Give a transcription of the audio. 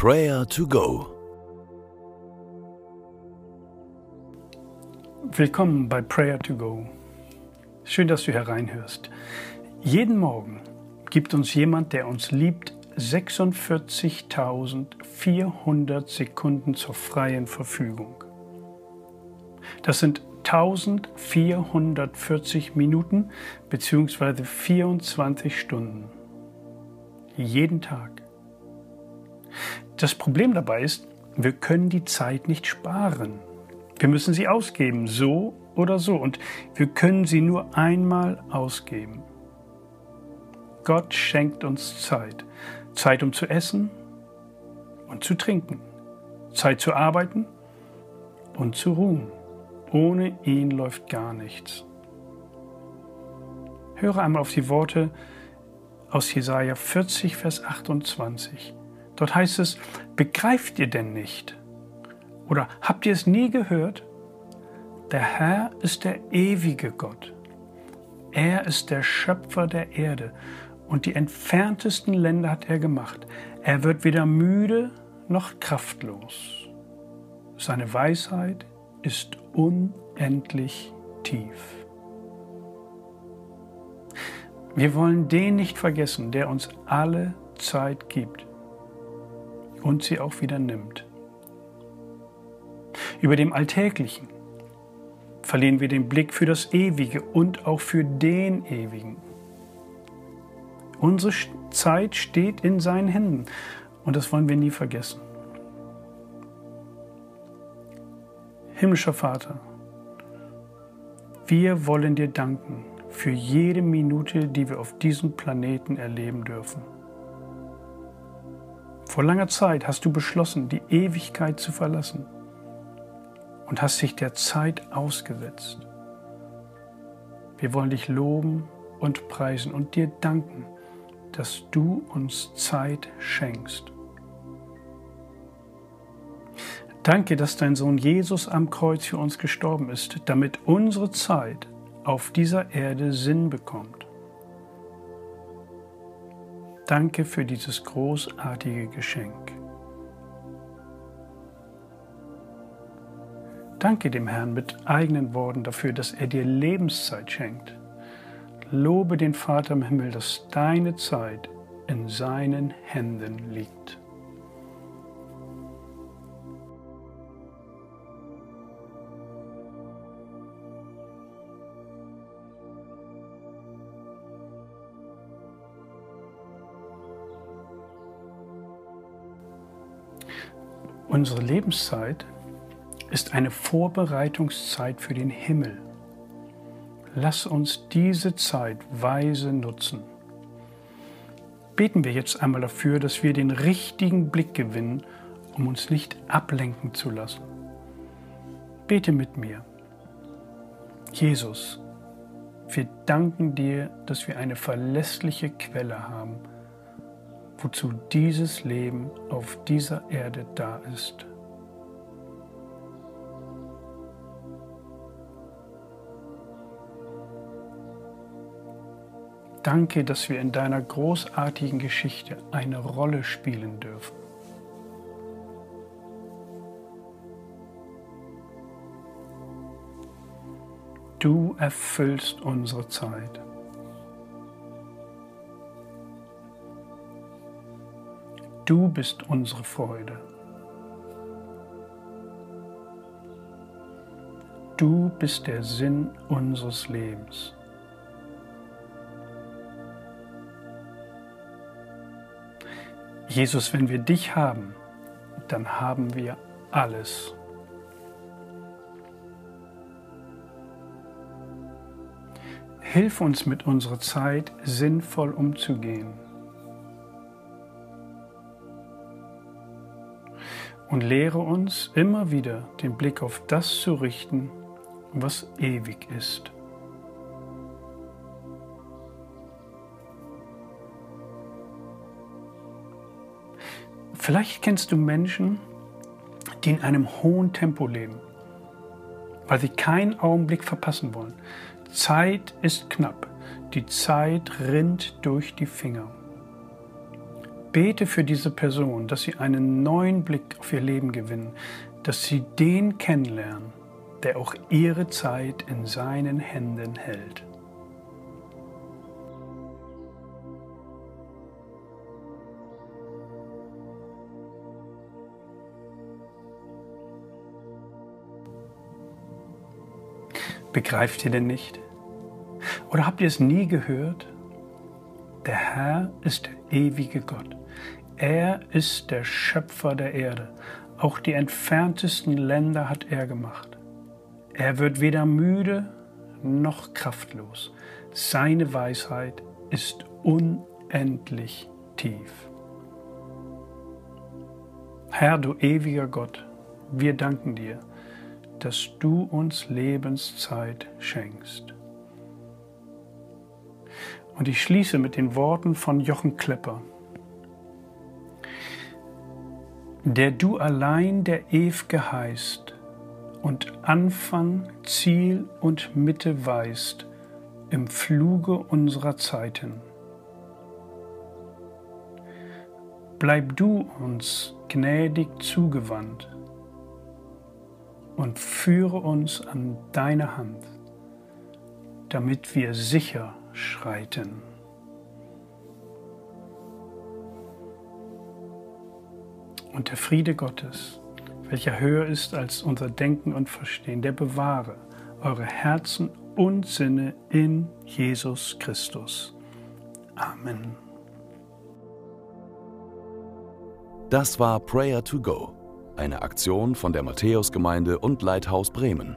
Prayer to Go. Willkommen bei Prayer to Go. Schön, dass du hereinhörst. Jeden Morgen gibt uns jemand, der uns liebt, 46.400 Sekunden zur freien Verfügung. Das sind 1440 Minuten bzw. 24 Stunden. Jeden Tag. Das Problem dabei ist, wir können die Zeit nicht sparen. Wir müssen sie ausgeben, so oder so. Und wir können sie nur einmal ausgeben. Gott schenkt uns Zeit. Zeit, um zu essen und zu trinken. Zeit zu arbeiten und zu ruhen. Ohne ihn läuft gar nichts. Höre einmal auf die Worte aus Jesaja 40, Vers 28. Dort heißt es: Begreift ihr denn nicht? Oder habt ihr es nie gehört? Der Herr ist der ewige Gott. Er ist der Schöpfer der Erde und die entferntesten Länder hat er gemacht. Er wird weder müde noch kraftlos. Seine Weisheit ist unendlich tief. Wir wollen den nicht vergessen, der uns alle Zeit gibt und sie auch wieder nimmt. Über dem Alltäglichen verlieren wir den Blick für das Ewige und auch für den Ewigen. Unsere Zeit steht in seinen Händen und das wollen wir nie vergessen. Himmlischer Vater, wir wollen dir danken für jede Minute, die wir auf diesem Planeten erleben dürfen. Vor langer Zeit hast du beschlossen, die Ewigkeit zu verlassen und hast dich der Zeit ausgesetzt. Wir wollen dich loben und preisen und dir danken, dass du uns Zeit schenkst. Danke, dass dein Sohn Jesus am Kreuz für uns gestorben ist, damit unsere Zeit auf dieser Erde Sinn bekommt. Danke für dieses großartige Geschenk. Danke dem Herrn mit eigenen Worten dafür, dass er dir Lebenszeit schenkt. Lobe den Vater im Himmel, dass deine Zeit in seinen Händen liegt. Unsere Lebenszeit ist eine Vorbereitungszeit für den Himmel. Lass uns diese Zeit weise nutzen. Beten wir jetzt einmal dafür, dass wir den richtigen Blick gewinnen, um uns nicht ablenken zu lassen. Bete mit mir. Jesus, wir danken dir, dass wir eine verlässliche Quelle haben wozu dieses Leben auf dieser Erde da ist. Danke, dass wir in deiner großartigen Geschichte eine Rolle spielen dürfen. Du erfüllst unsere Zeit. Du bist unsere Freude. Du bist der Sinn unseres Lebens. Jesus, wenn wir dich haben, dann haben wir alles. Hilf uns mit unserer Zeit sinnvoll umzugehen. Und lehre uns immer wieder den Blick auf das zu richten, was ewig ist. Vielleicht kennst du Menschen, die in einem hohen Tempo leben, weil sie keinen Augenblick verpassen wollen. Zeit ist knapp, die Zeit rinnt durch die Finger. Bete für diese Person, dass sie einen neuen Blick auf ihr Leben gewinnen, dass sie den kennenlernen, der auch ihre Zeit in seinen Händen hält. Begreift ihr denn nicht? Oder habt ihr es nie gehört? Der Herr ist der ewige Gott. Er ist der Schöpfer der Erde. Auch die entferntesten Länder hat er gemacht. Er wird weder müde noch kraftlos. Seine Weisheit ist unendlich tief. Herr, du ewiger Gott, wir danken dir, dass du uns Lebenszeit schenkst. Und ich schließe mit den Worten von Jochen Klepper. Der du allein der Ew'ge heißt und Anfang, Ziel und Mitte weißt im Fluge unserer Zeiten. Bleib du uns gnädig zugewandt und führe uns an deine Hand, damit wir sicher schreiten. Und der Friede Gottes, welcher höher ist als unser Denken und Verstehen, der bewahre eure Herzen und Sinne in Jesus Christus. Amen. Das war Prayer to Go, eine Aktion von der Matthäusgemeinde und Leithaus Bremen.